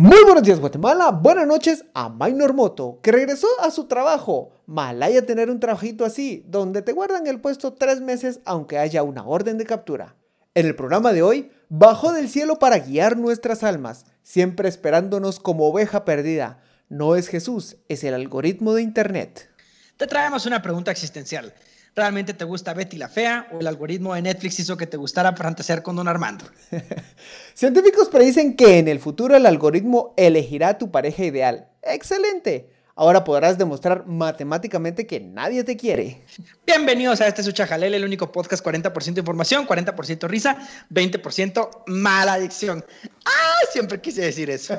Muy buenos días Guatemala, buenas noches a Minor Moto, que regresó a su trabajo. Malaya tener un trabajito así, donde te guardan el puesto tres meses aunque haya una orden de captura. En el programa de hoy, bajó del cielo para guiar nuestras almas, siempre esperándonos como oveja perdida. No es Jesús, es el algoritmo de Internet. Te traemos una pregunta existencial. ¿Realmente te gusta Betty la Fea o el algoritmo de Netflix hizo que te gustara fantasear con Don Armando? Científicos predicen que en el futuro el algoritmo elegirá tu pareja ideal. ¡Excelente! Ahora podrás demostrar matemáticamente que nadie te quiere. Bienvenidos a este Suchajalele, el único podcast 40% información, 40% risa, 20% mala adicción. ¡Ah! Siempre quise decir eso.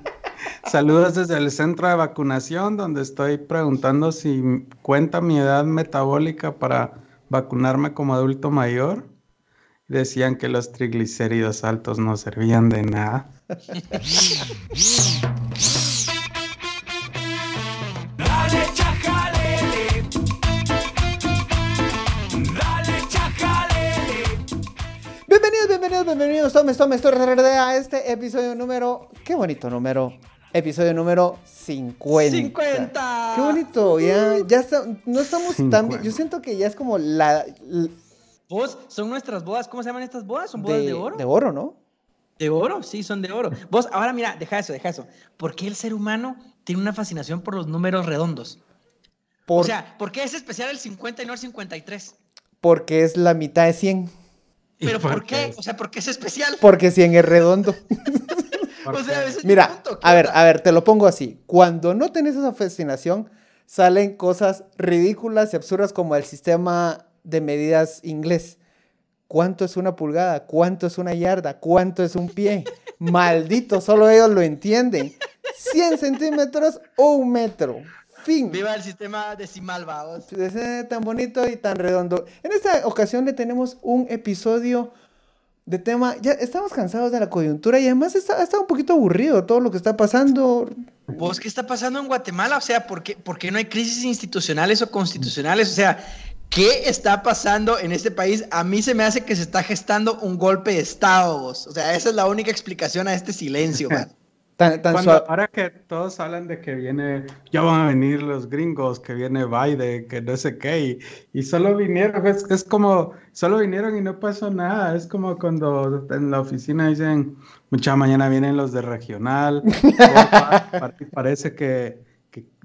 Saludos desde el centro de vacunación, donde estoy preguntando si cuenta mi edad metabólica para vacunarme como adulto mayor. Decían que los triglicéridos altos no servían de nada. Bienvenidos, bienvenidos, tomes, tomes, tomes a este episodio número, qué bonito número, episodio número 50. 50. Qué bonito, ya, ya está, no estamos tan bien, yo siento que ya es como la... Vos, son nuestras bodas, ¿cómo se llaman estas bodas? ¿Son bodas de, oro? De oro, ¿no? De oro, sí, son de oro. Vos, ahora mira, deja eso, deja eso. ¿Por qué el ser humano tiene una fascinación por los números redondos? O sea, ¿por qué es especial el 50 y no el 53? Porque es la mitad de 100. ¿Pero por, qué? O sea, ¿por qué es especial? Porque 100 es redondo. o sea, Mira, a ver, a ver, te lo pongo así. Cuando no tenés esa fascinación, salen cosas ridículas y absurdas como el sistema de medidas inglés. ¿Cuánto es una pulgada? ¿Cuánto es una yarda? ¿Cuánto es un pie? Maldito, solo ellos lo entienden. 100 centímetros o un metro. Fin. Viva el sistema decimal, vamos. Tan bonito y tan redondo. En esta ocasión le tenemos un episodio de tema. Ya estamos cansados de la coyuntura y además está, está un poquito aburrido todo lo que está pasando. ¿Vos qué está pasando en Guatemala? O sea, ¿por qué, ¿por qué no hay crisis institucionales o constitucionales? O sea, ¿Qué está pasando en este país? A mí se me hace que se está gestando un golpe de Estado, vos. O sea, esa es la única explicación a este silencio, man. ahora que todos hablan de que viene, ya van a venir los gringos, que viene Biden, que no sé qué, y, solo vinieron, es, es, como, solo vinieron y no pasó nada. Es como cuando en la oficina dicen, mucha mañana vienen los de regional, parece que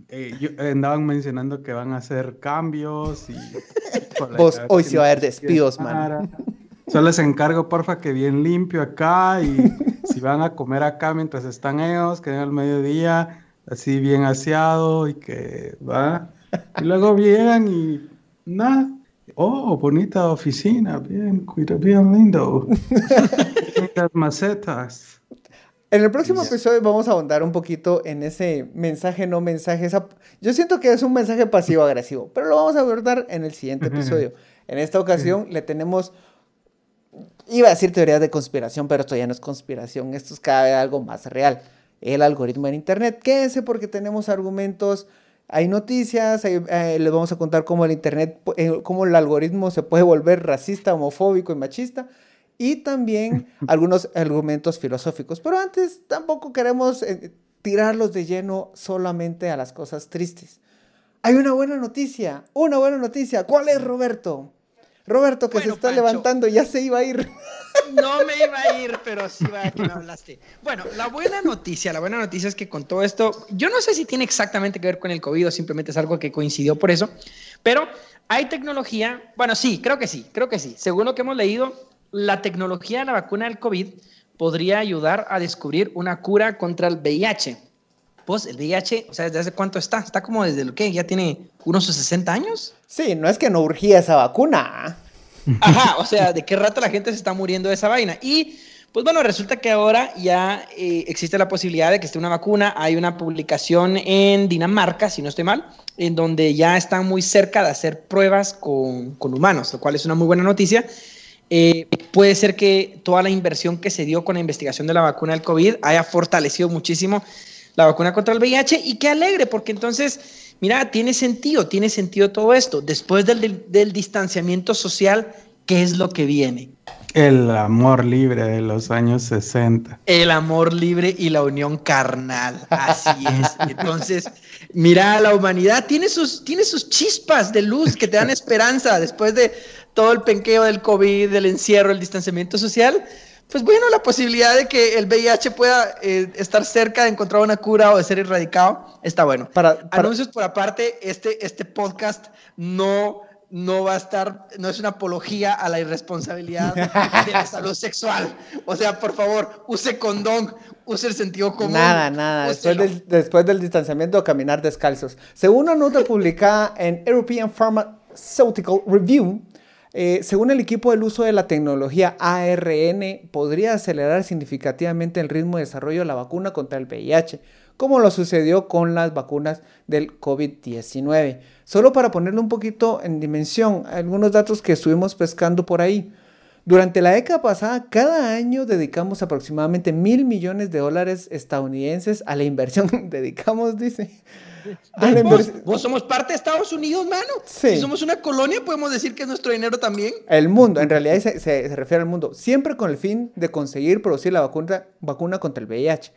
eh, andaban mencionando que van a hacer cambios y... Vos, hoy se va a haber despidos, man. Solo les encargo, porfa, que bien limpio acá y si van a comer acá mientras están ellos, que den al mediodía, así bien aseado y que va. Y luego llegan y nada. Oh, bonita oficina, bien, bien lindo. Las macetas. En el próximo episodio vamos a ahondar un poquito en ese mensaje, no mensaje. Yo siento que es un mensaje pasivo-agresivo, pero lo vamos a abordar en el siguiente episodio. En esta ocasión le tenemos, iba a decir teoría de conspiración, pero esto ya no es conspiración, esto es cada vez algo más real. El algoritmo en Internet, quédense porque tenemos argumentos, hay noticias, eh, les vamos a contar cómo el Internet, eh, cómo el algoritmo se puede volver racista, homofóbico y machista y también algunos argumentos filosóficos. Pero antes tampoco queremos eh, tirarlos de lleno solamente a las cosas tristes. Hay una buena noticia, una buena noticia. ¿Cuál es, Roberto? Roberto, que se está levantando, ya se iba a ir. No me iba a ir, pero sí va que me hablaste. Bueno, la buena noticia, la buena noticia es que con todo esto, yo no sé si tiene exactamente que ver con el COVID o simplemente es algo que coincidió por eso, pero hay tecnología, bueno, sí, creo que sí, creo que sí. Según lo que hemos leído, la tecnología de la vacuna del COVID podría ayudar a descubrir una cura contra el VIH. Pues el VIH, o sea, ¿desde hace cuánto está? Está como desde lo que ya tiene unos 60 años. Sí, no es que no urgía esa vacuna. Ajá, o sea, ¿de qué rato la gente se está muriendo de esa vaina? Y pues bueno, resulta que ahora ya eh, existe la posibilidad de que esté una vacuna. Hay una publicación en Dinamarca, si no estoy mal, en donde ya están muy cerca de hacer pruebas con, con humanos, lo cual es una muy buena noticia. Eh, puede ser que toda la inversión que se dio con la investigación de la vacuna del COVID haya fortalecido muchísimo la vacuna contra el VIH y qué alegre, porque entonces, mira, tiene sentido, tiene sentido todo esto. Después del, del distanciamiento social, ¿qué es lo que viene? El amor libre de los años 60. El amor libre y la unión carnal. Así es. Entonces, mira, la humanidad tiene sus, tiene sus chispas de luz que te dan esperanza después de todo el penqueo del COVID, del encierro, el distanciamiento social. Pues bueno, la posibilidad de que el VIH pueda eh, estar cerca de encontrar una cura o de ser erradicado está bueno. Para, Anuncios por aparte, este, este podcast no no va a estar, no es una apología a la irresponsabilidad de la salud sexual. O sea, por favor, use condón, use el sentido común. Nada, nada. Después del, después del, distanciamiento, caminar descalzos. Según una nota publicada en European Pharmaceutical Review, eh, según el equipo, el uso de la tecnología ARN podría acelerar significativamente el ritmo de desarrollo de la vacuna contra el VIH, como lo sucedió con las vacunas del COVID-19. Solo para ponerlo un poquito en dimensión, algunos datos que estuvimos pescando por ahí. Durante la década pasada, cada año dedicamos aproximadamente mil millones de dólares estadounidenses a la inversión. dedicamos, dice. Vos, somos parte de Estados Unidos, mano. Si somos una colonia, podemos decir que es nuestro dinero también. El mundo, en realidad se, se, refiere al mundo. Siempre con el fin de conseguir producir la vacuna, vacuna contra el VIH.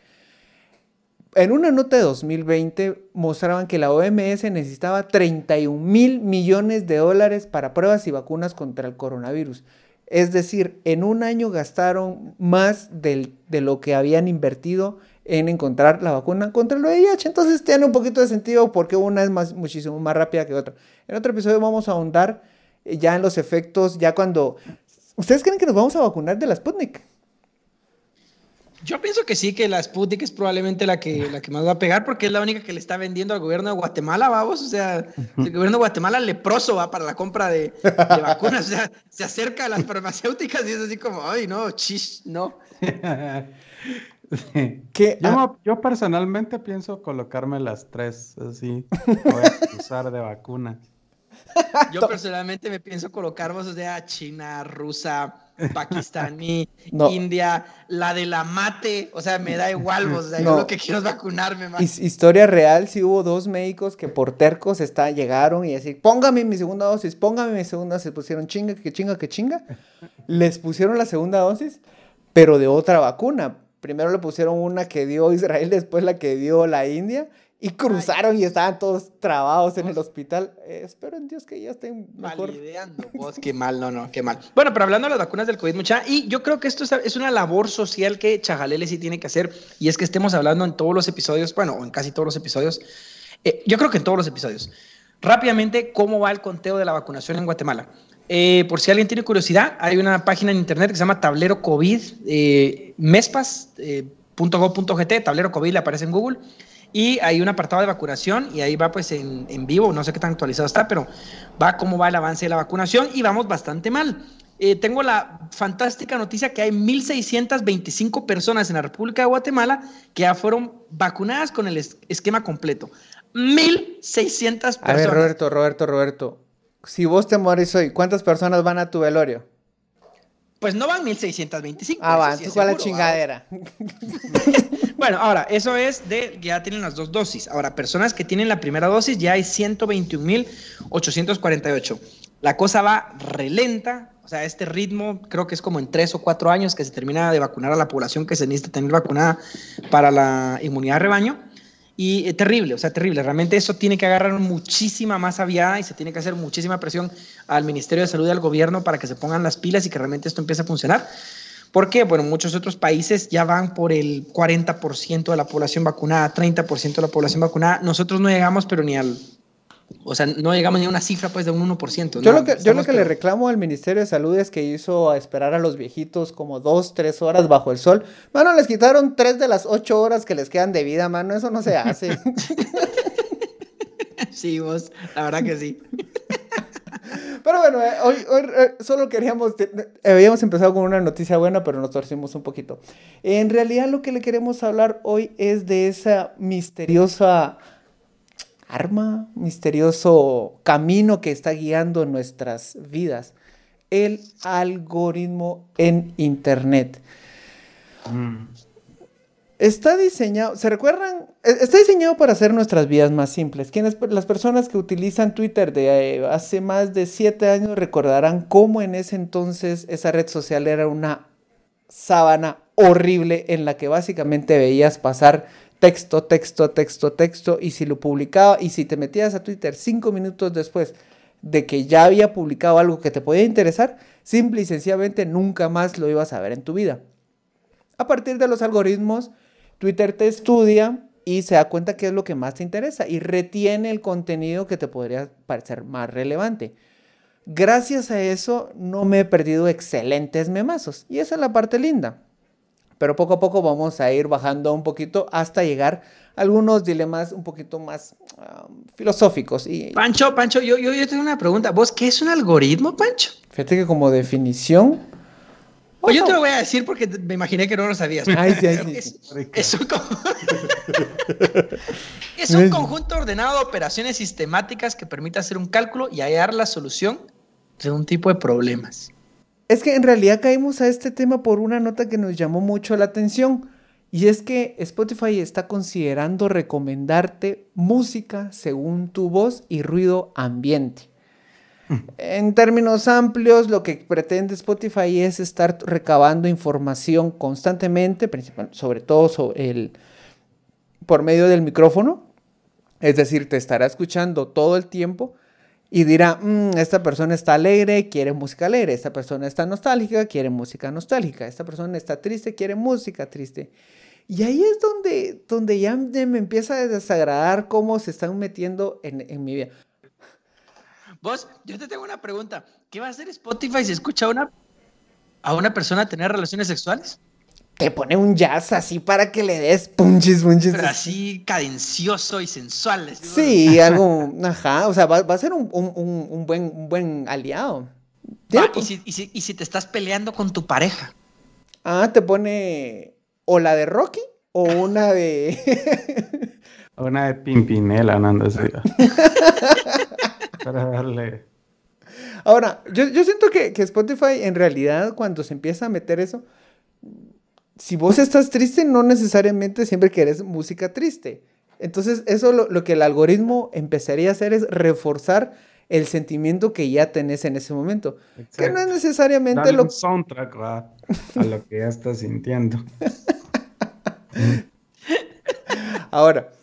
En una nota de 2020 mostraban que la OMS necesitaba 31 mil millones de dólares para pruebas y vacunas contra el coronavirus. Es decir, en un año gastaron más de lo que habían invertido en encontrar la vacuna contra el VIH. Entonces tiene un poquito de sentido porque una es más, muchísimo más rápida que otra. En otro episodio vamos a ahondar eh, ya en los efectos, ya cuando... ¿Ustedes creen que nos vamos a vacunar de la Sputnik? Yo pienso que sí, que la Sputnik es probablemente la que, la que más va a pegar porque es la única que le está vendiendo al gobierno de Guatemala, vamos. O sea, el gobierno de Guatemala leproso va para la compra de, vacunas. O sea, se acerca a las farmacéuticas y es así como, ay, no, chis, no. Yo, yo, personalmente pienso colocarme las tres, así, voy a usar de vacuna. Yo personalmente me pienso colocar, o sea, China, rusa, pakistaní, India, la de la mate, o sea, me da igual, o sea, yo lo que quiero es vacunarme más. Historia real, sí hubo dos médicos que por tercos está, llegaron y así, póngame mi segunda dosis, póngame mi segunda, se pusieron chinga, que chinga, que chinga. Les pusieron la segunda dosis, pero de otra vacuna. Primero le pusieron una que dio Israel, después la que dio la India y cruzaron y estaban todos trabados en el hospital. Eh, espero en Dios que ya estén mejor. Valideando, vos, qué mal, no, no, qué mal. Bueno, pero hablando de las vacunas del COVID, mucha, y yo creo que esto es una labor social que Chajalele sí tiene que hacer, y es que estemos hablando en todos los episodios, bueno, en casi todos los episodios, eh, yo creo que en todos los episodios. Rápidamente, ¿cómo va el conteo de la vacunación en Guatemala? Eh, por si alguien tiene curiosidad, hay una página en internet que se llama Tablero COVID, mespas.gov.gt, Tablero COVID, le aparece en Google y hay un apartado de vacunación y ahí va pues en, en, vivo, no sé qué tan actualizado está, pero va cómo va el avance de la vacunación y vamos bastante mal. Eh, tengo la fantástica noticia que hay 1.625 personas en la República de Guatemala que ya fueron vacunadas con el esquema completo. 1.600 personas. A ver, Roberto, Roberto, Roberto. Si vos te morís hoy, ¿cuántas personas van a tu velorio? Pues no van 1625. Ah, va, tú cuál la chingadera. bueno, ahora, eso es de que ya tienen las dos dosis. Ahora, personas que tienen la primera dosis ya hay 121.848. La cosa va relenta, o sea, este ritmo creo que es como en tres o cuatro años que se termina de vacunar a la población que se necesita tener vacunada para la inmunidad de rebaño. Y es terrible, o sea, terrible. Realmente eso tiene que agarrar muchísima más aviada y se tiene que hacer muchísima presión al Ministerio de Salud y al gobierno para que se pongan las pilas y que realmente esto empiece a funcionar. Porque, bueno, muchos otros países ya van por el 40% de la población vacunada, 30% de la población vacunada. Nosotros no llegamos, pero ni al o sea, no llegamos ni a una cifra pues de un 1%. Yo lo que, yo lo que le reclamo al Ministerio de Salud es que hizo esperar a los viejitos como dos, tres horas bajo el sol. Mano, les quitaron tres de las ocho horas que les quedan de vida, mano. Eso no se hace. sí, vos, la verdad que sí. Pero bueno, eh, hoy, hoy eh, solo queríamos, habíamos empezado con una noticia buena, pero nos torcimos un poquito. En realidad lo que le queremos hablar hoy es de esa misteriosa arma, misterioso camino que está guiando nuestras vidas, el algoritmo en Internet. Mm. Está diseñado, ¿se recuerdan? E, está diseñado para hacer nuestras vidas más simples. Quienes, las personas que utilizan Twitter de eh, hace más de siete años recordarán cómo en ese entonces esa red social era una sábana horrible en la que básicamente veías pasar texto, texto, texto, texto y si lo publicaba y si te metías a Twitter cinco minutos después de que ya había publicado algo que te podía interesar, simple y sencillamente nunca más lo ibas a ver en tu vida. A partir de los algoritmos, Twitter te estudia y se da cuenta qué es lo que más te interesa y retiene el contenido que te podría parecer más relevante. Gracias a eso no me he perdido excelentes memazos y esa es la parte linda. Pero poco a poco vamos a ir bajando un poquito hasta llegar a algunos dilemas un poquito más filosóficos. Y, Pancho, Pancho, yo, yo, yo tengo una pregunta. ¿Vos qué es un algoritmo, Pancho? Fíjate que como definición, pues yo te lo voy a decir porque me imaginé que no lo sabías. Ay, sí, sí, es, un es, un conjunto ordenado de operaciones sistemáticas que permite hacer un cálculo y hallar la solución de un tipo de problemas. Es que en realidad caímos a este tema por una nota que nos llamó mucho la atención. Y es que Spotify está considerando recomendarte música según tu voz y ruido ambiente. En términos amplios, lo que pretende Spotify es estar recabando información constantemente, sobre todo sobre el, por medio del micrófono. Es decir, te estará escuchando todo el tiempo y dirá, mm, esta persona está alegre, quiere música alegre, esta persona está nostálgica, quiere música nostálgica, esta persona está triste, quiere música triste. Y ahí es donde, donde ya me empieza a desagradar cómo se están metiendo en, en mi vida. Vos, yo te tengo una pregunta. ¿Qué va a hacer Spotify si escucha una, a una persona tener relaciones sexuales? Te pone un jazz así para que le des punches, punches. Pero así cadencioso y sensual. Sí, algo, ajá, o sea, va, a ser un, buen, un buen aliado. ¿y, si, y, si, ¿Y si te estás peleando con tu pareja? Ah, te pone o la de Rocky o una de... una de Pimpinela, no así. para darle. Ahora, yo, siento que, Spotify en realidad cuando se empieza a meter eso, si vos estás triste, no necesariamente siempre querés música triste. Entonces, eso lo, que el algoritmo empezaría a hacer es reforzar el sentimiento que ya tenés en ese momento. Que no es necesariamente lo... un soundtrack a lo que ya estás sintiendo. Ahora,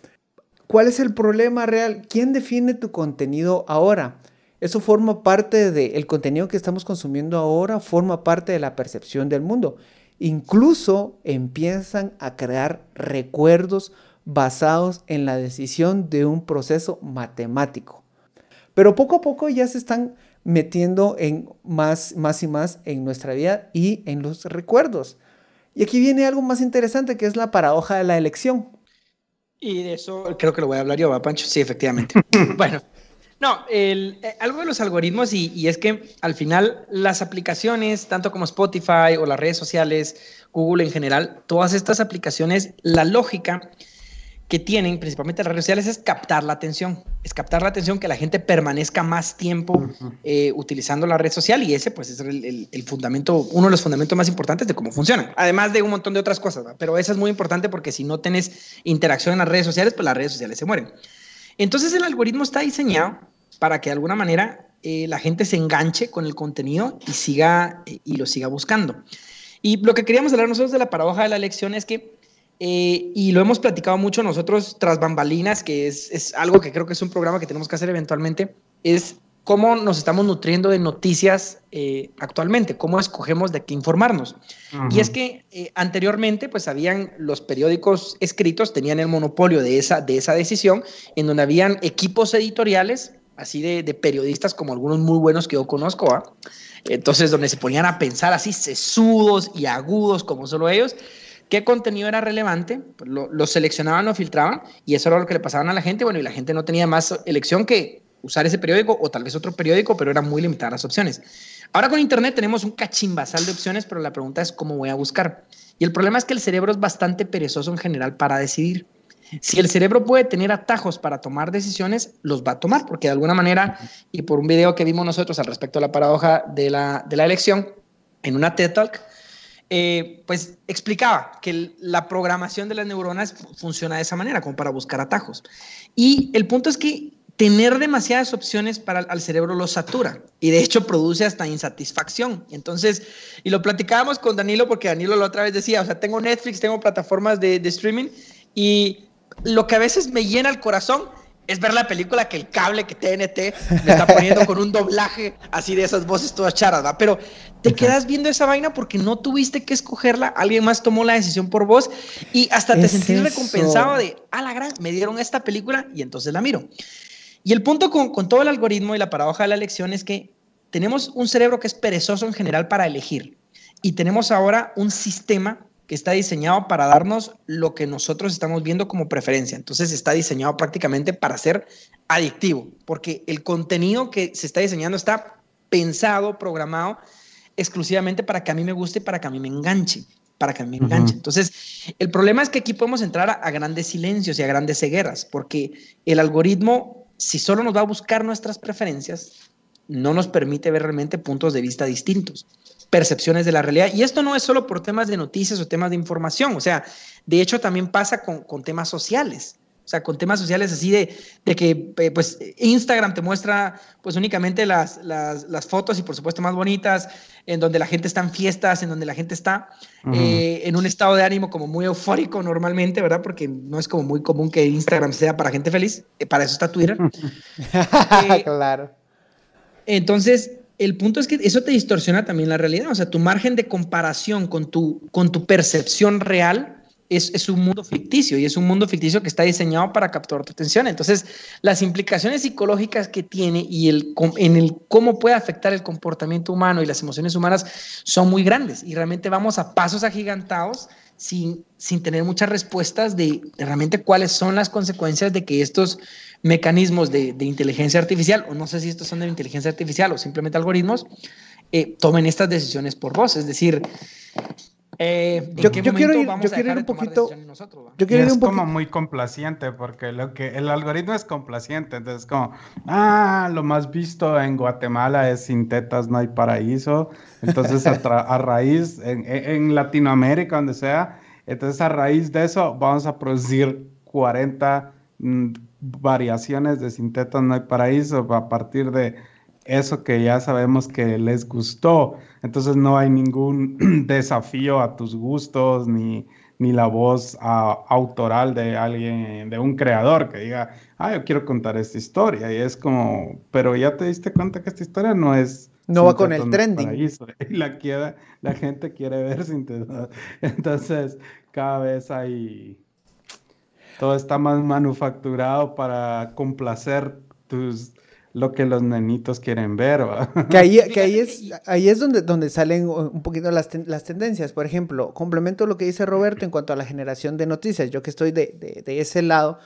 ¿Cuál es el problema real? ¿Quién define tu contenido ahora? Eso forma parte del contenido que estamos consumiendo ahora, forma parte de la percepción del mundo. Incluso empiezan a crear recuerdos basados en la decisión de un proceso matemático. Pero poco a poco ya se están metiendo en más, más y más en nuestra vida y en los recuerdos. Y aquí viene algo más interesante que es la paradoja de la elección. Y de eso creo que lo voy a hablar yo, ¿va, Pancho? Sí, efectivamente. bueno, no, el, eh, algo de los algoritmos y, y, es que al final las aplicaciones, tanto como Spotify o las redes sociales, Google en general, todas estas aplicaciones, la lógica que tienen, principalmente las redes sociales, es captar la atención. Es captar la atención, que la gente permanezca más tiempo eh, utilizando la red social y ese pues es el, fundamento, uno de los fundamentos más importantes de cómo funciona. Además de un montón de otras cosas, pero eso es muy importante porque si no tenés interacción en las redes sociales, pues las redes sociales se mueren. Entonces el algoritmo está diseñado para que de alguna manera eh, la gente se enganche con el contenido y siga eh, y lo siga buscando. Y lo que queríamos hablar nosotros de la paradoja de la elección es que eh, y lo hemos platicado mucho nosotros tras bambalinas, que es, es, algo que creo que es un programa que tenemos que hacer eventualmente, es cómo nos estamos nutriendo de noticias eh, actualmente, cómo escogemos de qué informarnos. Y es que eh, anteriormente, pues habían los periódicos escritos, tenían el monopolio de esa, de esa decisión, en donde habían equipos editoriales, así de, de periodistas como algunos muy buenos que yo conozco, entonces donde se ponían a pensar así sesudos y agudos como solo ellos, qué contenido era relevante, lo, seleccionaban, lo filtraban y eso era lo que le pasaban a la gente. Bueno, y la gente no tenía más elección que usar ese periódico o tal vez otro periódico, pero eran muy limitadas las opciones. Ahora con Internet tenemos un cachimbasal de opciones, pero la pregunta es cómo voy a buscar. Y el problema es que el cerebro es bastante perezoso en general para decidir. Si el cerebro puede tener atajos para tomar decisiones, los va a tomar, porque de alguna manera, y por un video que vimos nosotros al respecto de la paradoja de la, de la elección, en una TED Talk, eh, pues explicaba que la programación de las neuronas funciona de esa manera, como para buscar atajos. Y el punto es que tener demasiadas opciones para al cerebro lo satura y de hecho produce hasta insatisfacción. Entonces, y lo platicábamos con Danilo porque Danilo la otra vez decía, o sea, tengo Netflix, tengo plataformas de, de streaming y lo que a veces me llena el corazón es ver la película que el cable que TNT me está poniendo con un doblaje así de esas voces todas charas, ¿va? Pero te quedas viendo esa vaina porque no tuviste que escogerla, alguien más tomó la decisión por vos y hasta te sentís recompensado de, a la gran, me dieron esta película y entonces la miro. Y el punto con, con todo el algoritmo y la paradoja de la elección es que tenemos un cerebro que es perezoso en general para elegir y tenemos ahora un sistema que está diseñado para darnos lo que nosotros estamos viendo como preferencia. Entonces está diseñado prácticamente para ser adictivo, porque el contenido que se está diseñando está pensado, programado exclusivamente para que a mí me guste, para que a mí me enganche, para que a mí me enganche. Entonces, el problema es que aquí podemos entrar a, a grandes silencios y a grandes cegueras, porque el algoritmo, si solo nos va a buscar nuestras preferencias, no nos permite ver realmente puntos de vista distintos percepciones de la realidad. Y esto no es solo por temas de noticias o temas de información, o sea, de hecho también pasa con, con temas sociales. O sea, con temas sociales así de, de que eh, pues Instagram te muestra pues únicamente las, las, las, fotos y por supuesto más bonitas, en donde la gente está en fiestas, en donde la gente está eh, en un estado de ánimo como muy eufórico normalmente, ¿verdad? Porque no es como muy común que Instagram sea para gente feliz, eh, para eso está Twitter. claro. Entonces, el punto es que eso te distorsiona también la realidad. O sea, tu margen de comparación con tu, con tu percepción real es, es, un mundo ficticio y es un mundo ficticio que está diseñado para capturar tu atención. Entonces, las implicaciones psicológicas que tiene y el, en el cómo puede afectar el comportamiento humano y las emociones humanas son muy grandes y realmente vamos a pasos agigantados sin, sin tener muchas respuestas de, realmente cuáles son las consecuencias de que estos mecanismos de, de, inteligencia artificial, o no sé si estos son de inteligencia artificial o simplemente algoritmos, eh, tomen estas decisiones por vos. Es decir, eh, yo, yo quiero ir, yo quiero ir un poquito. Yo quiero ir un como muy complaciente, porque lo que el algoritmo es complaciente. Entonces, como, ah, lo más visto en Guatemala es sin tetas no hay paraíso. Entonces, a, a raíz, en, en Latinoamérica, donde sea, entonces a raíz de eso vamos a producir 40 variaciones de Sintetas No hay Paraíso a partir de eso que ya sabemos que les gustó. Entonces no hay ningún desafío a tus gustos ni, ni la voz autoral de alguien, de un creador que diga, ah, yo quiero contar esta historia. Y es como, pero ya te diste cuenta que esta historia no es... No va con el trending. Y la, la gente quiere ver Sintetas. Entonces, cada vez hay todo está más manufacturado para complacer tus, lo que los nenitos quieren ver. Que ahí, que ahí es, ahí es donde, donde salen un poquito las, las, tendencias. Por ejemplo, complemento lo que dice Roberto en cuanto a la generación de noticias. Yo que estoy de, de, de ese lado,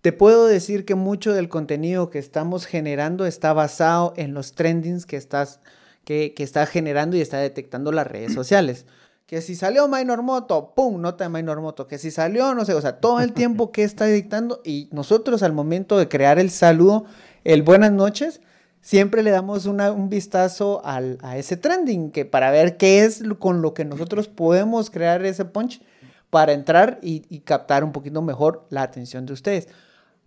te puedo decir que mucho del contenido que estamos generando está basado en los trendings que, estás, que, que está generando y está detectando las redes sociales que si salió Minor Moto, ¡pum! Nota de Minor Moto, que si salió, no sé, o sea, todo el tiempo que está dictando y nosotros al momento de crear el saludo, el buenas noches, siempre le damos un vistazo a ese trending, que para ver qué es con lo que nosotros podemos crear ese punch para entrar y, captar un poquito mejor la atención de ustedes.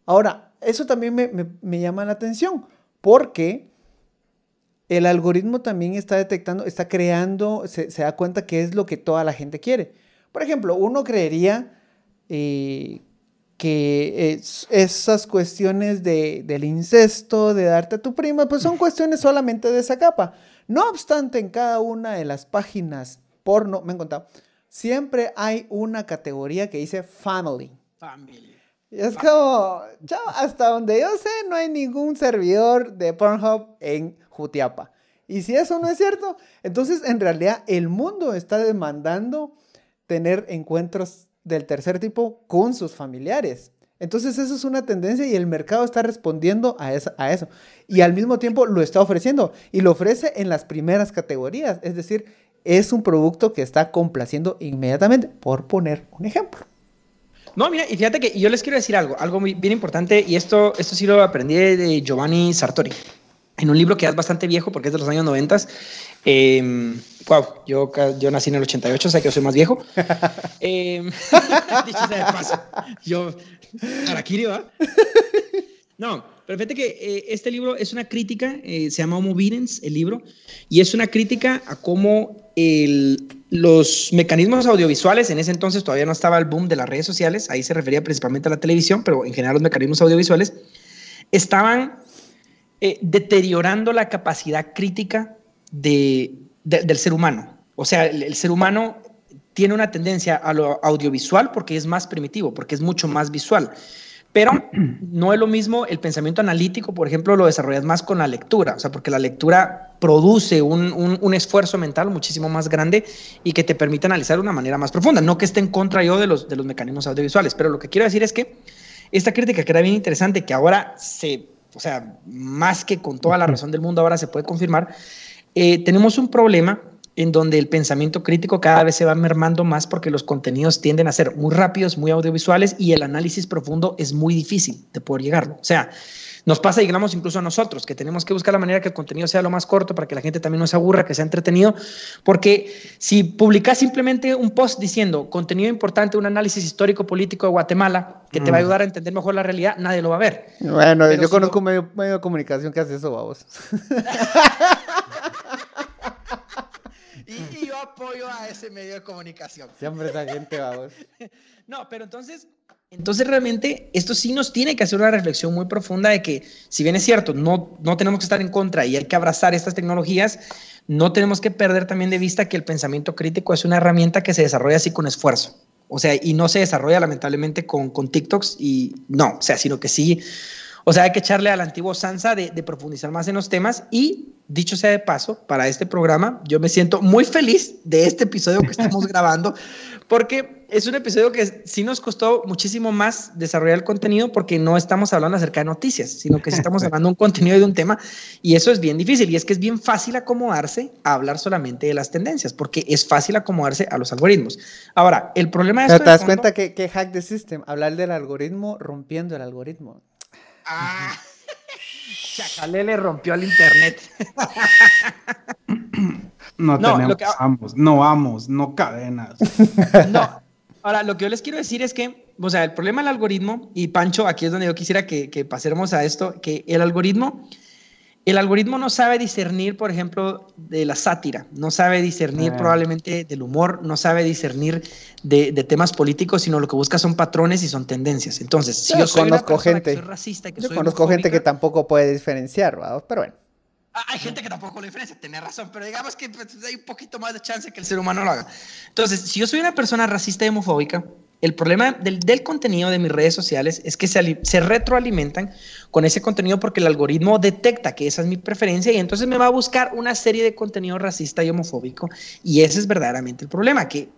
Ahora, eso también me llama la atención, porque el algoritmo también está detectando, está creando, se, da cuenta que es lo que toda la gente quiere. Por ejemplo, uno creería eh, que esas cuestiones de, del incesto, de darte a tu prima, pues son cuestiones solamente de esa capa. No obstante, en cada una de las páginas porno, me han contado, siempre hay una categoría que dice family. Family. Y es como, hasta donde yo sé, no hay ningún servidor de Pornhub en Jutiapa. Y si eso no es cierto, entonces en realidad el mundo está demandando tener encuentros del tercer tipo con sus familiares. Entonces eso es una tendencia y el mercado está respondiendo a, a eso. Y al mismo tiempo lo está ofreciendo. Y lo ofrece en las primeras categorías. Es decir, es un producto que está complaciendo inmediatamente, por poner un ejemplo. No, mira, y fíjate que yo les quiero decir algo, algo muy bien importante, y esto, esto sí lo aprendí de Giovanni Sartori en un libro que es bastante viejo porque es de los años 90, eh, Wow, yo, yo nací en el 88, o sea que yo soy más viejo. eh, dicho sea de paso, yo, Araquiri, ¿va? No, pero fíjate que eh, este libro es una crítica, eh, se llama Homo Videns, el libro, y es una crítica a cómo el, los mecanismos audiovisuales, en ese entonces todavía no estaba el boom de las redes sociales, ahí se refería principalmente a la televisión, pero en general los mecanismos audiovisuales, estaban eh, deteriorando la capacidad crítica de, del ser humano. O sea, el, el ser humano tiene una tendencia a lo audiovisual porque es más primitivo, porque es mucho más visual. Pero no es lo mismo el pensamiento analítico, por ejemplo, lo desarrollas más con la lectura, o sea, porque la lectura produce un, un, un, esfuerzo mental muchísimo más grande y que te permite analizar de una manera más profunda. No que esté en contra yo de los, de los mecanismos audiovisuales, pero lo que quiero decir es que esta crítica que era bien interesante, que ahora se, o sea, más que con toda la razón del mundo, ahora se puede confirmar, eh, tenemos un problema en donde el pensamiento crítico cada vez se va mermando más porque los contenidos tienden a ser muy rápidos, muy audiovisuales y el análisis profundo es muy difícil de poder llegarlo. O sea, nos pasa, digamos, incluso a nosotros, que tenemos que buscar la manera que el contenido sea lo más corto para que la gente también no se aburra, que sea entretenido, porque si publicas simplemente un post diciendo contenido importante, un análisis histórico político de Guatemala, que te va a ayudar a entender mejor la realidad, nadie lo va a ver. Bueno, Pero yo si conozco un medio, medio, de comunicación que hace eso, vamos. y, y, yo apoyo a ese medio de comunicación. Siempre esa gente, vamos. no, pero entonces, entonces realmente esto sí nos tiene que hacer una reflexión muy profunda de que, si bien es cierto, no, no tenemos que estar en contra y hay que abrazar estas tecnologías, no tenemos que perder también de vista que el pensamiento crítico es una herramienta que se desarrolla así con esfuerzo. O sea, y no se desarrolla lamentablemente con, con TikToks y no, o sea, sino que sí, o sea, hay que echarle al antiguo Sansa de, de, profundizar más en los temas y, dicho sea de paso, para este programa, yo me siento muy feliz de este episodio que estamos grabando, porque es un episodio que sí nos costó muchísimo más desarrollar el contenido porque no estamos hablando acerca de noticias, sino que sí estamos hablando de un contenido y de un tema y eso es bien difícil y es que es bien fácil acomodarse a hablar solamente de las tendencias porque es fácil acomodarse a los algoritmos. Ahora, el problema es... Pero te das fondo, cuenta que, que hack the system, hablar del algoritmo rompiendo el algoritmo. Ah, Chacale le rompió al internet. No, no tenemos que... amos, no amos, no cadenas. No. Ahora, lo que yo les quiero decir es que, o sea, el problema del algoritmo, y Pancho, aquí es donde yo quisiera que, que pasemos a esto, que el algoritmo, el algoritmo no sabe discernir, por ejemplo, de la sátira, no sabe discernir eh. probablemente del humor, no sabe discernir de, de, temas políticos, sino lo que busca son patrones y son tendencias. Entonces, si yo, yo soy conozco una gente, que soy racista, que yo soy conozco gente que tampoco puede diferenciar, ¿verdad? pero bueno. Hay gente que tampoco lo diferencia, tenés razón, pero digamos que pues, hay un poquito más de chance que el ser humano lo haga. Entonces, si yo soy una persona racista y homofóbica, el problema del, del contenido de mis redes sociales es que se, se, retroalimentan con ese contenido porque el algoritmo detecta que esa es mi preferencia y entonces me va a buscar una serie de contenido racista y homofóbico. Y ese es verdaderamente el problema, que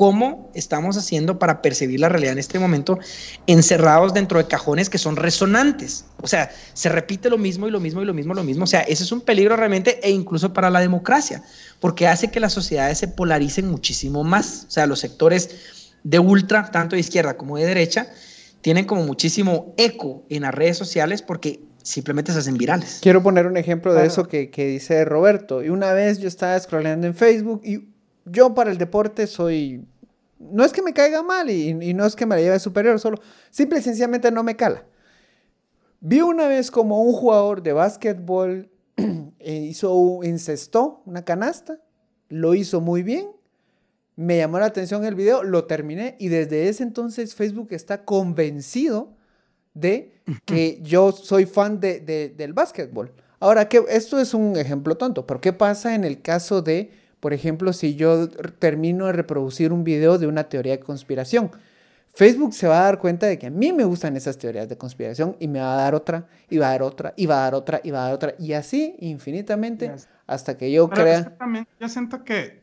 cómo estamos haciendo para percibir la realidad en este momento encerrados dentro de cajones que son resonantes. O sea, se repite lo mismo y lo mismo y lo mismo, lo mismo. O sea, ese es un peligro realmente e incluso para la democracia, porque hace que las sociedades se polaricen muchísimo más. O sea, los sectores de ultra, tanto de izquierda como de derecha, tienen como muchísimo eco en las redes sociales porque simplemente se hacen virales. Quiero poner un ejemplo de claro. eso que, que dice Roberto. Y una vez yo estaba scrolleando en Facebook y yo para el deporte soy... No es que me caiga mal y, y, no es que me la lleve superior, solo simple y sencillamente no me cala. Vi una vez como un jugador de básquetbol eh, hizo, incestó una canasta, lo hizo muy bien, me llamó la atención el video, lo terminé y desde ese entonces Facebook está convencido de que yo soy fan de, de, del básquetbol. Ahora, que esto es un ejemplo tonto, pero ¿qué pasa en el caso de por ejemplo, si yo termino de reproducir un video de una teoría de conspiración, Facebook se va a dar cuenta de que a mí me gustan esas teorías de conspiración y me va a dar otra, y va a dar otra, y va a dar otra, y va a dar otra, y así infinitamente yes. hasta que yo Pero crea... Yo siento que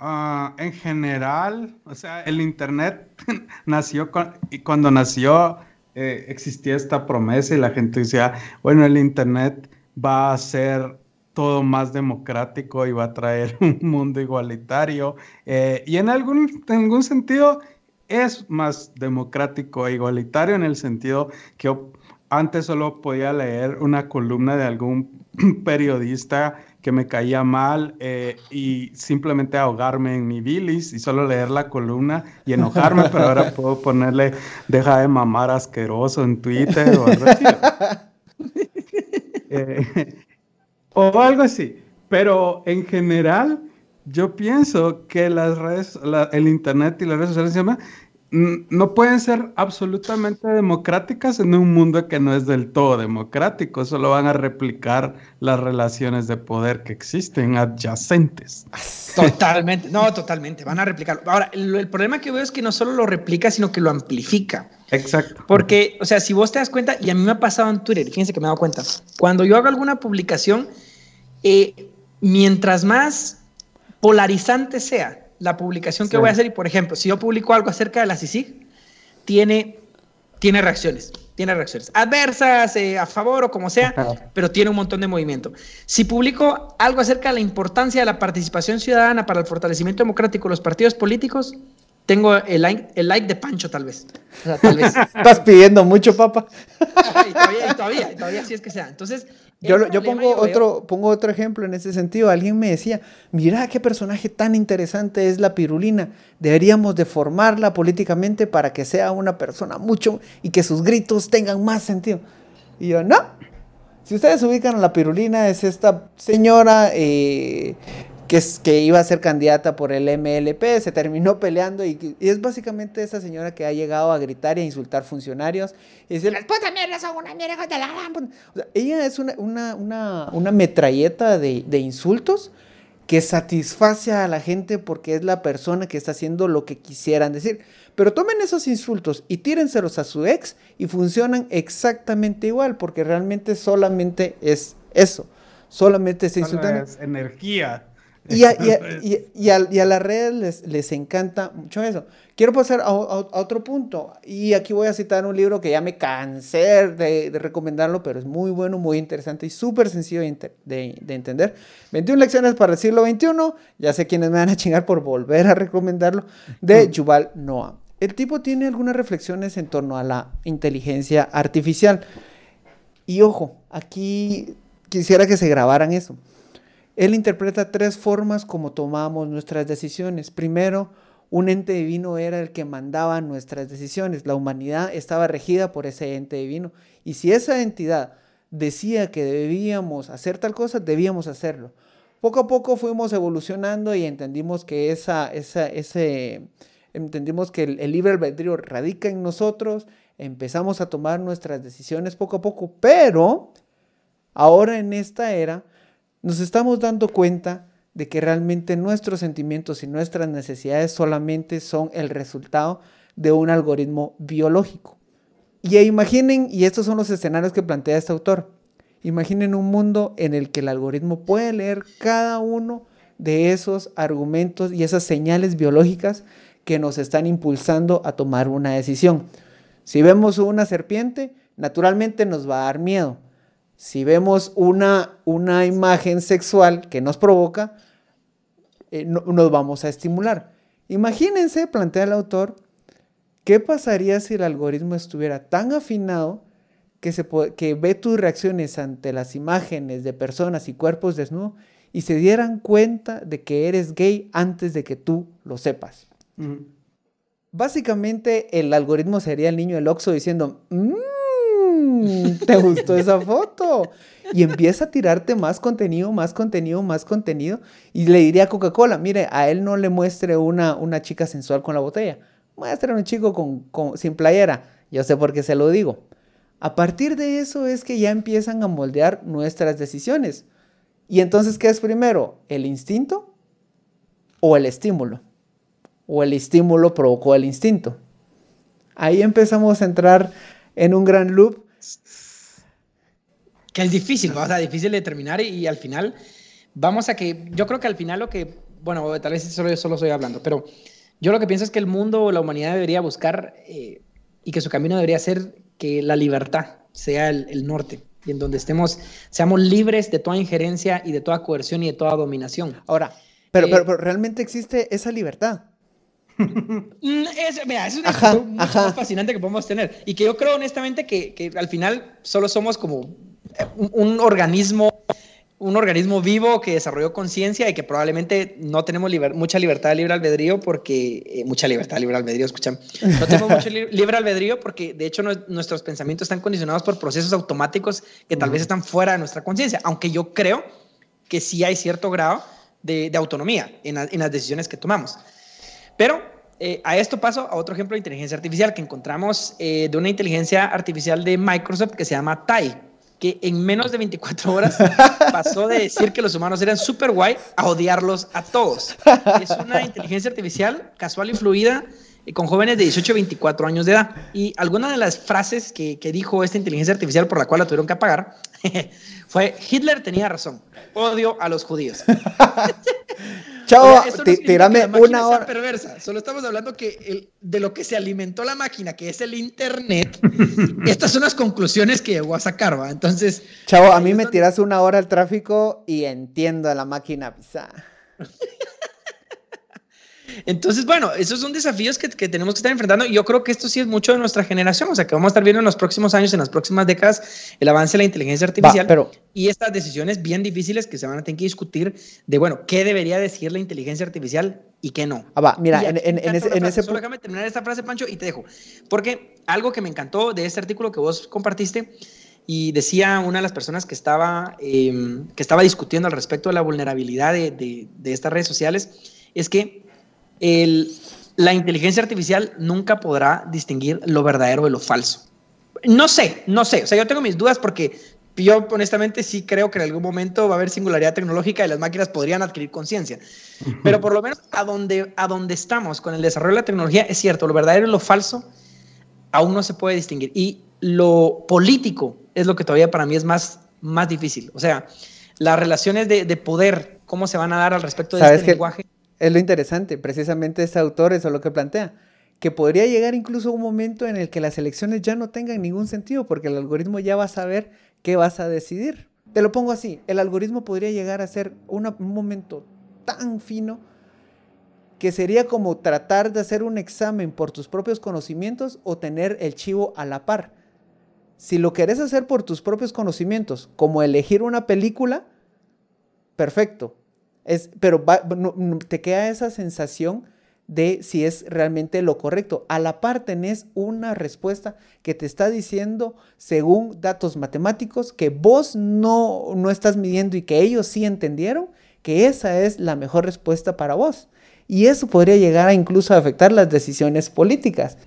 uh, en general, o sea, el Internet nació con, y cuando nació eh, existía esta promesa y la gente decía, bueno, el Internet va a ser todo más democrático y va a traer un mundo igualitario. Eh, y en algún, en algún sentido es más democrático e igualitario en el sentido que yo antes solo podía leer una columna de algún periodista que me caía mal eh, y simplemente ahogarme en mi bilis y solo leer la columna y enojarme, pero ahora puedo ponerle deja de mamar asqueroso en Twitter o algo así. Eh, o algo así. Pero en general, yo pienso que las redes, el internet y las redes sociales no pueden ser absolutamente democráticas en un mundo que no es del todo democrático, solo van a replicar las relaciones de poder que existen adyacentes. Totalmente, no, totalmente, van a replicarlo. Ahora, el, problema que veo es que no solo lo replica, sino que lo amplifica. Exacto. Porque, o sea, si vos te das cuenta, y a mí me ha pasado en Twitter, fíjense que me he dado cuenta, cuando yo hago alguna publicación, eh, mientras más polarizante sea, la publicación que voy a hacer y, por ejemplo, si yo publico algo acerca de la CICIG, tiene, tiene reacciones, tiene reacciones adversas, eh, a favor o como sea, pero tiene un montón de movimiento. Si publico algo acerca de la importancia de la participación ciudadana para el fortalecimiento democrático de los partidos políticos, tengo el like, el like de Pancho, tal vez. tal vez. Estás pidiendo mucho, papá. y todavía, y todavía, y todavía sí es que sea. Entonces, yo, yo pongo, otro, pongo otro ejemplo en ese sentido. Alguien me decía, mira qué personaje tan interesante es la pirulina. Deberíamos deformarla políticamente para que sea una persona mucho y que sus gritos tengan más sentido. Y yo, no. Si ustedes ubican a la pirulina, es esta señora eh, que, es, que iba a ser candidata por el MLP, se terminó peleando y, es básicamente esa señora que ha llegado a gritar y a insultar funcionarios y decir, las putas mierdas son una mierda de la... O sea, ella es una, una, una, una metralleta de, de insultos que satisface a la gente porque es la persona que está haciendo lo que quisieran decir. Pero tomen esos insultos y tírenselos a su ex y funcionan exactamente igual porque realmente solamente es eso. Solamente se insultan. Es energía. Y a, y, y, a, las redes les, les, encanta mucho eso. Quiero pasar a, otro punto. Y aquí voy a citar un libro que ya me cansé de, recomendarlo, pero es muy bueno, muy interesante y súper sencillo de, de, entender. 21 lecciones para el siglo XXI. Ya sé quiénes me van a chingar por volver a recomendarlo. De Yuval Noah. El tipo tiene algunas reflexiones en torno a la inteligencia artificial. Y ojo, aquí quisiera que se grabaran eso. Él interpreta tres formas como tomamos nuestras decisiones. Primero, un ente divino era el que mandaba nuestras decisiones. La humanidad estaba regida por ese ente divino. Y si esa entidad decía que debíamos hacer tal cosa, debíamos hacerlo. Poco a poco fuimos evolucionando y entendimos que ese, entendimos que el libre albedrío radica en nosotros, empezamos a tomar nuestras decisiones poco a poco, pero ahora en esta era nos estamos dando cuenta de que realmente nuestros sentimientos y nuestras necesidades solamente son el resultado de un algoritmo biológico. Y imaginen, y estos son los escenarios que plantea este autor, imaginen un mundo en el que el algoritmo puede leer cada uno de esos argumentos y esas señales biológicas que nos están impulsando a tomar una decisión. Si vemos una serpiente, naturalmente nos va a dar miedo si vemos una, una imagen sexual que nos provoca, eh, nos vamos a estimular. Imagínense, plantea el autor, ¿qué pasaría si el algoritmo estuviera tan afinado que, se que ve tus reacciones ante las imágenes de personas y cuerpos desnudos y se dieran cuenta de que eres gay antes de que tú lo sepas? Básicamente el algoritmo sería el niño del Oxxo diciendo, ¿te gustó esa foto? Y empieza a tirarte más contenido, más contenido, más contenido. Y le diría a Coca-Cola, mire, a él no le muestre una, una chica sensual con la botella. Muestre a un chico con, sin playera. Yo sé por qué se lo digo. A partir de eso es que ya empiezan a moldear nuestras decisiones. Y entonces, ¿qué es primero? ¿El instinto o el estímulo? ¿O el estímulo provocó el instinto? Ahí empezamos a entrar en un gran loop que es difícil, o sea, difícil de determinar y, al final vamos a que, yo creo que al final lo que, bueno, tal vez solo, solo estoy hablando, pero yo lo que pienso es que el mundo o la humanidad debería buscar eh, y que su camino debería ser que la libertad sea el, norte y en donde estemos, seamos libres de toda injerencia y de toda coerción y de toda dominación. Ahora, pero, pero, eh, realmente existe esa libertad. Mm, es, mira, es una muy fascinante que podemos tener y que yo creo honestamente que, que al final solo somos como un, organismo, un organismo vivo que desarrolló conciencia y que probablemente no tenemos mucha libertad de libre albedrío porque, eh, mucha libertad de libre albedrío, escuchan, no tenemos mucho libre albedrío porque de hecho nuestros pensamientos están condicionados por procesos automáticos que tal vez están fuera de nuestra conciencia, aunque yo creo que sí hay cierto grado de, autonomía en, las decisiones que tomamos. Pero eh, a esto paso a otro ejemplo de inteligencia artificial que encontramos eh, de una inteligencia artificial de Microsoft que se llama TAI que en menos de 24 horas pasó de decir que los humanos eran súper guay a odiarlos a todos. Es una inteligencia artificial casual y fluida eh, con jóvenes de 18 a 24 años de edad. Y alguna de las frases que, que dijo esta inteligencia artificial por la cual la tuvieron que apagar fue, Hitler tenía razón, odio a los judíos. Chao, tirame una hora. perversa. Solo estamos hablando que el, de lo que se alimentó la máquina, que es el Internet. estas son las conclusiones que llegó a sacar, ¿va? Entonces. Chao, a mí me tiras una hora al tráfico y entiendo a la máquina pisada. Entonces, bueno, esos son desafíos que, tenemos que estar enfrentando. Yo creo que esto sí es mucho de nuestra generación. O sea, que vamos a estar viendo en los próximos años, en las próximas décadas, el avance de la inteligencia artificial pero... y estas decisiones bien difíciles que se van a tener que discutir de, bueno, qué debería decir la inteligencia artificial y qué no. Ah, va, mira, en, ese, en ese Solo déjame terminar esta frase, Pancho, y te dejo. Porque algo que me encantó de este artículo que vos compartiste y decía una de las personas que estaba, em, que estaba discutiendo al respecto de la vulnerabilidad de, de, de estas redes sociales es que la inteligencia artificial nunca podrá distinguir lo verdadero de lo falso. No sé, no sé. O sea, yo tengo mis dudas porque yo honestamente sí creo que en algún momento va a haber singularidad tecnológica y las máquinas podrían adquirir conciencia. Pero por lo menos a donde, a donde estamos con el desarrollo de la tecnología es cierto, lo verdadero y lo falso aún no se puede distinguir. Y lo político es lo que todavía para mí es más, más difícil. O sea, las relaciones de, de poder, cómo se van a dar al respecto de este lenguaje es lo interesante, precisamente este autor es lo que plantea, que podría llegar incluso un momento en el que las elecciones ya no tengan ningún sentido, porque el algoritmo ya va a saber qué vas a decidir. Te lo pongo así, el algoritmo podría llegar a ser un momento tan fino que sería como tratar de hacer un examen por tus propios conocimientos o tener el chivo a la par. Si lo querés hacer por tus propios conocimientos, como elegir una película, perfecto. Es, pero te queda esa sensación de si es realmente lo correcto. A la par tenés una respuesta que te está diciendo, según datos matemáticos, que vos no, no estás midiendo y que ellos sí entendieron, que esa es la mejor respuesta para vos. Y eso podría llegar a incluso a afectar las decisiones políticas.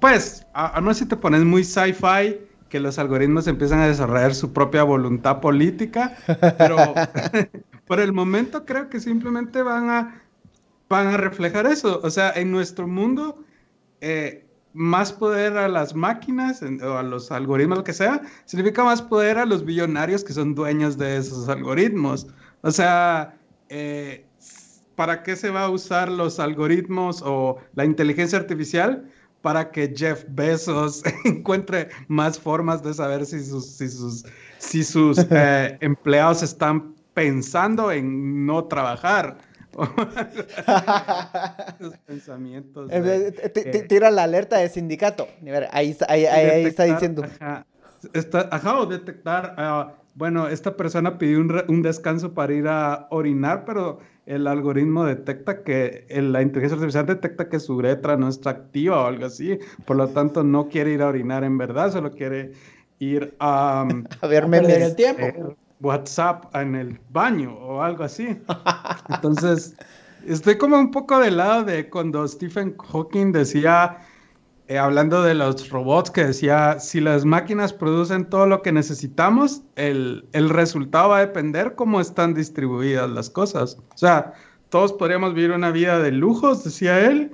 Pues, a, no sé si te pones muy sci-fi, que los algoritmos empiezan a desarrollar su propia voluntad política, pero por el momento creo que simplemente van a, van a reflejar eso. O sea, en nuestro mundo, eh, más poder a las máquinas o a los algoritmos, lo que sea, significa más poder a los billonarios que son dueños de esos algoritmos. O sea, eh, ¿para qué se va a usar los algoritmos o la inteligencia artificial? para que Jeff Bezos encuentre más formas de saber si sus, si sus, si sus eh, empleados están pensando en no trabajar. Los pensamientos. Tira la alerta de sindicato. Ahí, ahí, ahí, está diciendo. Ajá, o detectar. Ah, bueno, esta persona pidió un, un, descanso para ir a orinar, pero el algoritmo detecta que la inteligencia artificial detecta que su uretra no está activa o algo así. Por lo tanto, no quiere ir a orinar en verdad, solo quiere ir a, a ver memes. el tiempo. Eh, WhatsApp en el baño o algo así. Entonces, estoy como un poco del lado de cuando Stephen Hawking decía, eh, hablando de los robots, que decía, si las máquinas producen todo lo que necesitamos, el, resultado va a depender cómo están distribuidas las cosas. O sea, todos podríamos vivir una vida de lujos, decía él,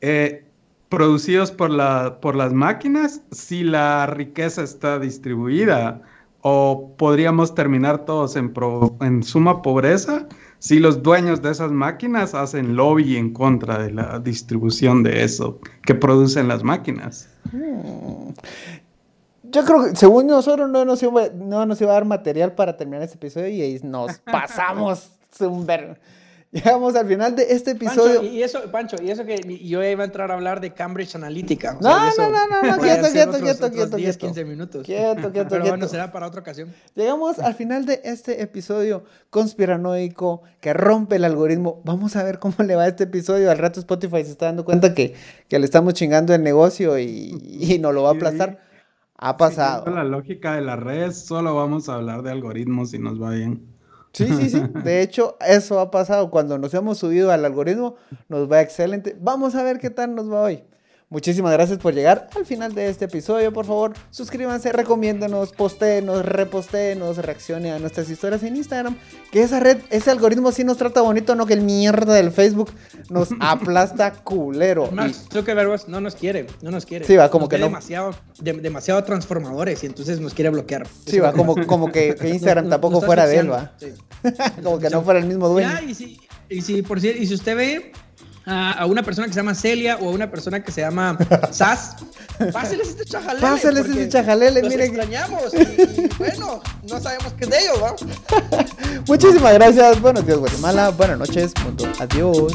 eh, producidos por, la, por las máquinas, si la riqueza está distribuida o podríamos terminar todos en, suma pobreza si los dueños de esas máquinas hacen lobby en contra de la distribución de eso que producen las máquinas. Hmm. Yo creo que según nosotros no nos, iba, a dar material para terminar este episodio y nos pasamos. Llegamos al final de este episodio. y eso, Pancho, y eso que yo iba a entrar a hablar de Cambridge Analytica. no, no, no, no, no, quieto, quieto, quieto, quieto, 10, 15 minutos. Quieto, quieto, Pero bueno, será para otra ocasión. Llegamos al final de este episodio conspiranoico que rompe el algoritmo. Vamos a ver cómo le va este episodio. Al rato Spotify se está dando cuenta que, que le estamos chingando el negocio y, y nos lo va a aplastar. Ha pasado. La lógica de las redes, solo vamos a hablar de algoritmos y nos va bien. Sí, sí, sí. De hecho, eso ha pasado. Cuando nos hemos subido al algoritmo, nos va excelente. Vamos a ver qué tal nos va hoy. Muchísimas gracias por llegar al final de este episodio. Por favor, suscríbanse, recomiéndenos, postéenos, repostéenos, reaccione a nuestras historias en Instagram. Que esa red, ese algoritmo sí nos trata bonito, no que el mierda del Facebook nos aplasta culero. Mark Zuckerberg no nos quiere, no nos quiere. Sí, va como que no. Demasiado, demasiado transformadores y entonces nos quiere bloquear. Sí, va como, como que, Instagram tampoco fuera de él, va. como que no fuera el mismo dueño. y si, y si, por cierto, y si usted ve a, una persona que se llama Celia o a una persona que se llama Sas, páseles este chajalele. Páseles este chajalele, los miren. extrañamos y, bueno, no sabemos qué es de ellos, ¿va? Muchísimas gracias. Buenos días, Guatemala. Buenas noches. Punto. Adiós.